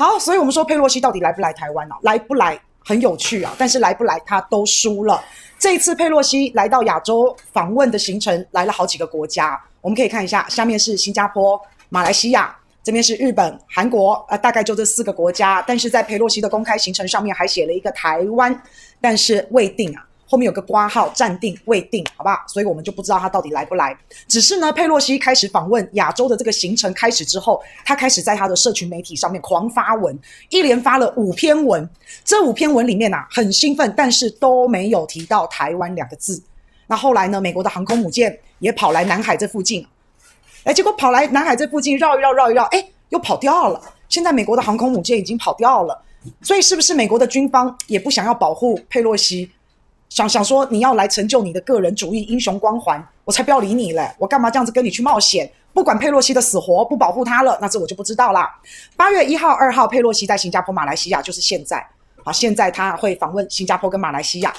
好，所以我们说佩洛西到底来不来台湾啊？来不来很有趣啊，但是来不来他都输了。这一次佩洛西来到亚洲访问的行程，来了好几个国家，我们可以看一下，下面是新加坡、马来西亚，这边是日本、韩国，呃，大概就这四个国家。但是在佩洛西的公开行程上面还写了一个台湾，但是未定啊。后面有个括号，暂定未定，好不好？所以我们就不知道他到底来不来。只是呢，佩洛西开始访问亚洲的这个行程开始之后，他开始在他的社群媒体上面狂发文，一连发了五篇文。这五篇文里面啊，很兴奋，但是都没有提到台湾两个字。那后来呢，美国的航空母舰也跑来南海这附近，哎，结果跑来南海这附近绕一绕，绕一绕，哎，又跑掉了。现在美国的航空母舰已经跑掉了，所以是不是美国的军方也不想要保护佩洛西？想想说你要来成就你的个人主义英雄光环，我才不要理你嘞！我干嘛这样子跟你去冒险？不管佩洛西的死活，不保护他了，那这我就不知道啦。八月一号、二号，佩洛西在新加坡、马来西亚，就是现在。好，现在他会访问新加坡跟马来西亚。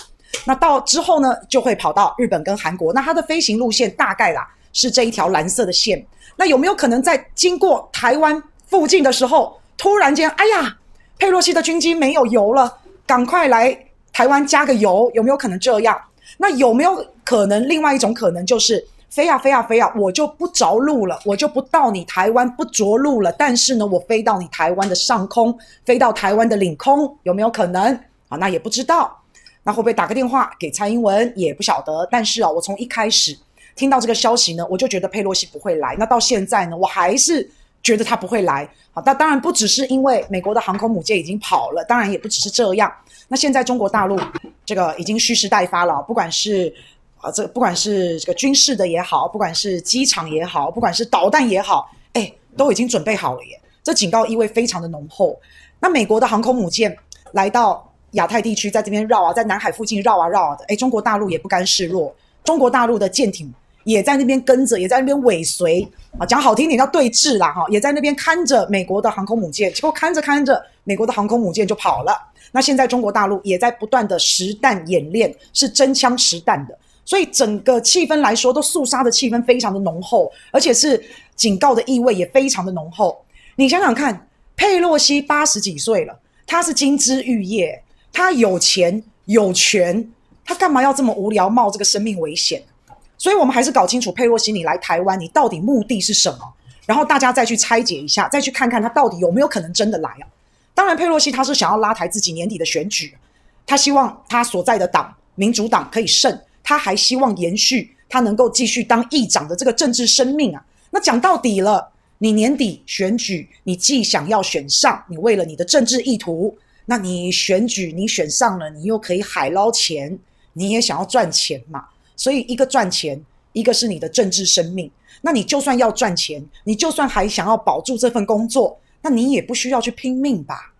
那到之后呢，就会跑到日本跟韩国。那他的飞行路线大概啦是这一条蓝色的线。那有没有可能在经过台湾附近的时候，突然间，哎呀，佩洛西的军机没有油了，赶快来。台湾加个油，有没有可能这样？那有没有可能另外一种可能就是飞呀飞呀飞呀，我就不着陆了，我就不到你台湾不着陆了。但是呢，我飞到你台湾的上空，飞到台湾的领空，有没有可能？啊，那也不知道。那会不会打个电话给蔡英文？也不晓得。但是啊，我从一开始听到这个消息呢，我就觉得佩洛西不会来。那到现在呢，我还是觉得他不会来。好，那当然不只是因为美国的航空母舰已经跑了，当然也不只是这样。那现在中国大陆这个已经蓄势待发了，不管是啊这不管是这个军事的也好，不管是机场也好，不管是导弹也好，哎，都已经准备好了耶。这警告意味非常的浓厚。那美国的航空母舰来到亚太地区，在这边绕啊，在南海附近绕啊绕啊的，哎，中国大陆也不甘示弱，中国大陆的舰艇也在那边跟着，也在那边尾随啊，讲好听点叫对峙啦哈，也在那边看着美国的航空母舰，结果看着看着，美国的航空母舰就跑了。那现在中国大陆也在不断的实弹演练，是真枪实弹的，所以整个气氛来说，都肃杀的气氛非常的浓厚，而且是警告的意味也非常的浓厚。你想想看，佩洛西八十几岁了，他是金枝玉叶，他有钱有权，他干嘛要这么无聊冒这个生命危险？所以我们还是搞清楚佩洛西你来台湾，你到底目的是什么？然后大家再去拆解一下，再去看看他到底有没有可能真的来啊？当然，佩洛西他是想要拉抬自己年底的选举，他希望他所在的党民主党可以胜，他还希望延续他能够继续当议长的这个政治生命啊。那讲到底了，你年底选举，你既想要选上，你为了你的政治意图，那你选举你选上了，你又可以海捞钱，你也想要赚钱嘛。所以一个赚钱，一个是你的政治生命。那你就算要赚钱，你就算还想要保住这份工作。那你也不需要去拼命吧？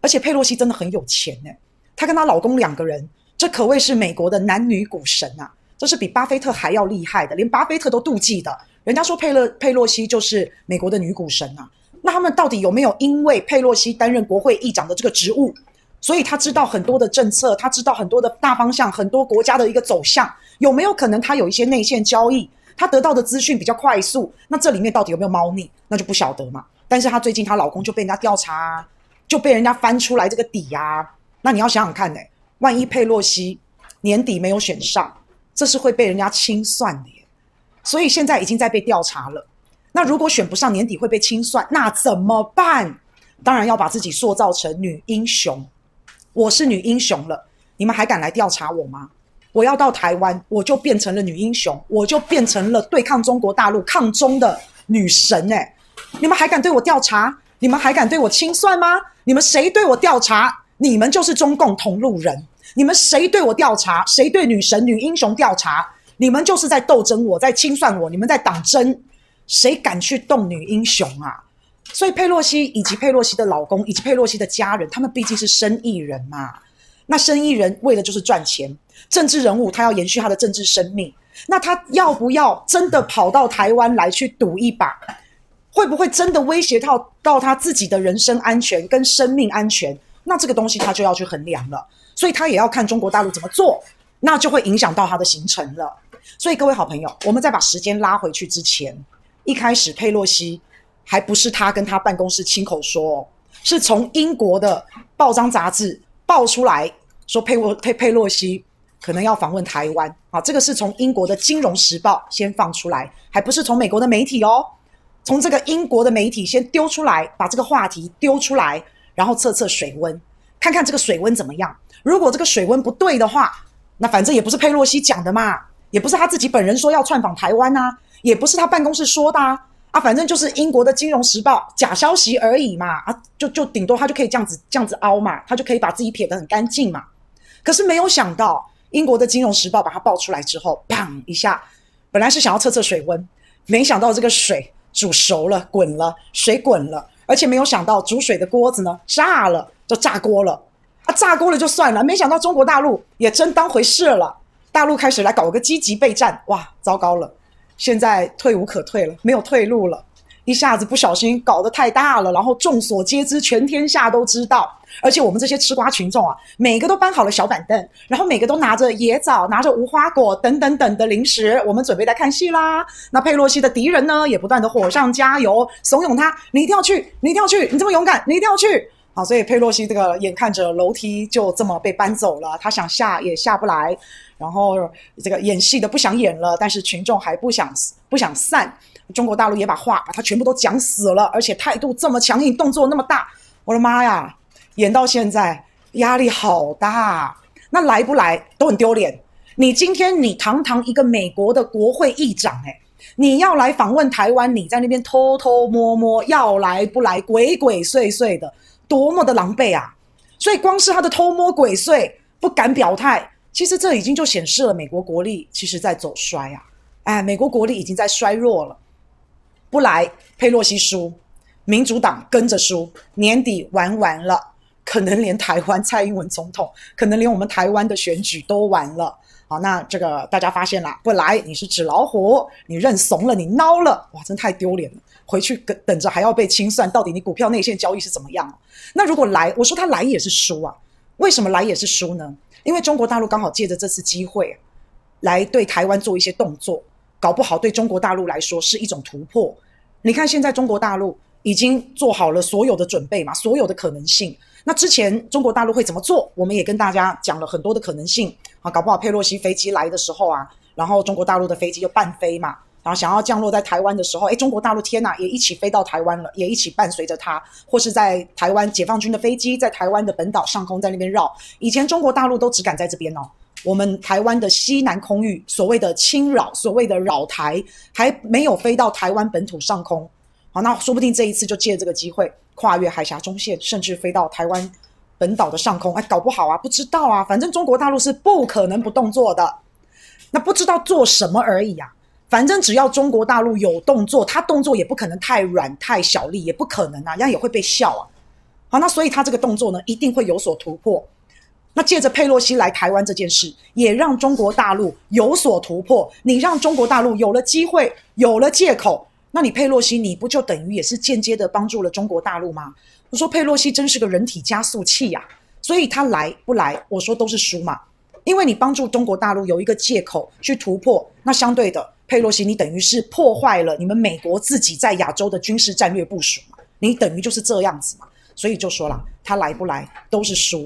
而且佩洛西真的很有钱呢，她跟她老公两个人，这可谓是美国的男女股神啊！这是比巴菲特还要厉害的，连巴菲特都妒忌的。人家说佩勒佩洛西就是美国的女股神啊！那他们到底有没有因为佩洛西担任国会议长的这个职务，所以他知道很多的政策，他知道很多的大方向，很多国家的一个走向，有没有可能他有一些内线交易，他得到的资讯比较快速？那这里面到底有没有猫腻？那就不晓得嘛。但是她最近她老公就被人家调查，就被人家翻出来这个底啊。那你要想想看呢，万一佩洛西年底没有选上，这是会被人家清算的耶。所以现在已经在被调查了。那如果选不上，年底会被清算，那怎么办？当然要把自己塑造成女英雄。我是女英雄了，你们还敢来调查我吗？我要到台湾，我就变成了女英雄，我就变成了对抗中国大陆抗中的女神哎。你们还敢对我调查？你们还敢对我清算吗？你们谁对我调查？你们就是中共同路人。你们谁对我调查？谁对女神、女英雄调查？你们就是在斗争我，在清算我。你们在党争，谁敢去动女英雄啊？所以佩洛西以及佩洛西的老公以及佩洛西的家人，他们毕竟是生意人嘛。那生意人为的就是赚钱，政治人物他要延续他的政治生命。那他要不要真的跑到台湾来去赌一把？会不会真的威胁到到他自己的人身安全跟生命安全？那这个东西他就要去衡量了，所以他也要看中国大陆怎么做，那就会影响到他的行程了。所以各位好朋友，我们再把时间拉回去之前，一开始佩洛西还不是他跟他办公室亲口说，是从英国的报章杂志爆出来说佩洛佩佩洛西可能要访问台湾啊，这个是从英国的《金融时报》先放出来，还不是从美国的媒体哦，从这个英国的媒体先丢出来，把这个话题丢出来，然后测测水温，看看这个水温怎么样。如果这个水温不对的话，那反正也不是佩洛西讲的嘛，也不是他自己本人说要窜访台湾啊，也不是他办公室说的啊。啊，反正就是英国的《金融时报》假消息而已嘛，啊，就就顶多他就可以这样子这样子凹嘛，他就可以把自己撇得很干净嘛。可是没有想到，英国的《金融时报》把它爆出来之后，砰一下，本来是想要测测水温，没想到这个水煮熟了，滚了，水滚了，而且没有想到煮水的锅子呢炸了，就炸锅了。啊，炸锅了就算了，没想到中国大陆也真当回事了，大陆开始来搞个积极备战，哇，糟糕了。现在退无可退了，没有退路了。一下子不小心搞得太大了，然后众所皆知，全天下都知道。而且我们这些吃瓜群众啊，每个都搬好了小板凳，然后每个都拿着椰枣、拿着无花果等等等的零食，我们准备来看戏啦。那佩洛西的敌人呢，也不断的火上加油，怂恿他：你一定要去，你一定要去，你这么勇敢，你一定要去。啊，所以佩洛西这个眼看着楼梯就这么被搬走了，他想下也下不来，然后这个演戏的不想演了，但是群众还不想不想散，中国大陆也把话把他全部都讲死了，而且态度这么强硬，动作那么大，我的妈呀！演到现在压力好大，那来不来都很丢脸。你今天你堂堂一个美国的国会议长，诶，你要来访问台湾，你在那边偷偷摸摸要来不来，鬼鬼祟祟的。多么的狼狈啊！所以光是他的偷摸鬼祟，不敢表态，其实这已经就显示了美国国力其实在走衰啊！哎，美国国力已经在衰弱了。不来，佩洛西输，民主党跟着输，年底玩完了，可能连台湾蔡英文总统，可能连我们台湾的选举都完了。好，那这个大家发现了，不来你是纸老虎，你认怂了，你孬了，哇，真太丢脸了！回去等等着还要被清算，到底你股票内线交易是怎么样？那如果来，我说他来也是输啊，为什么来也是输呢？因为中国大陆刚好借着这次机会，来对台湾做一些动作，搞不好对中国大陆来说是一种突破。你看现在中国大陆已经做好了所有的准备嘛，所有的可能性。那之前中国大陆会怎么做？我们也跟大家讲了很多的可能性。啊，搞不好佩洛西飞机来的时候啊，然后中国大陆的飞机就伴飞嘛，然后想要降落在台湾的时候，诶，中国大陆天哪，也一起飞到台湾了，也一起伴随着它，或是在台湾解放军的飞机在台湾的本岛上空在那边绕。以前中国大陆都只敢在这边哦，我们台湾的西南空域所谓的侵扰，所谓的扰台，还没有飞到台湾本土上空。好，那说不定这一次就借这个机会跨越海峡中线，甚至飞到台湾。本岛的上空，哎，搞不好啊，不知道啊，反正中国大陆是不可能不动作的，那不知道做什么而已啊。反正只要中国大陆有动作，他动作也不可能太软太小力，也不可能啊，人家也会被笑啊。好，那所以他这个动作呢，一定会有所突破。那借着佩洛西来台湾这件事，也让中国大陆有所突破。你让中国大陆有了机会，有了借口。那你佩洛西，你不就等于也是间接的帮助了中国大陆吗？我说佩洛西真是个人体加速器呀，所以他来不来，我说都是输嘛。因为你帮助中国大陆有一个借口去突破，那相对的，佩洛西你等于是破坏了你们美国自己在亚洲的军事战略部署嘛，你等于就是这样子嘛。所以就说了，他来不来都是输。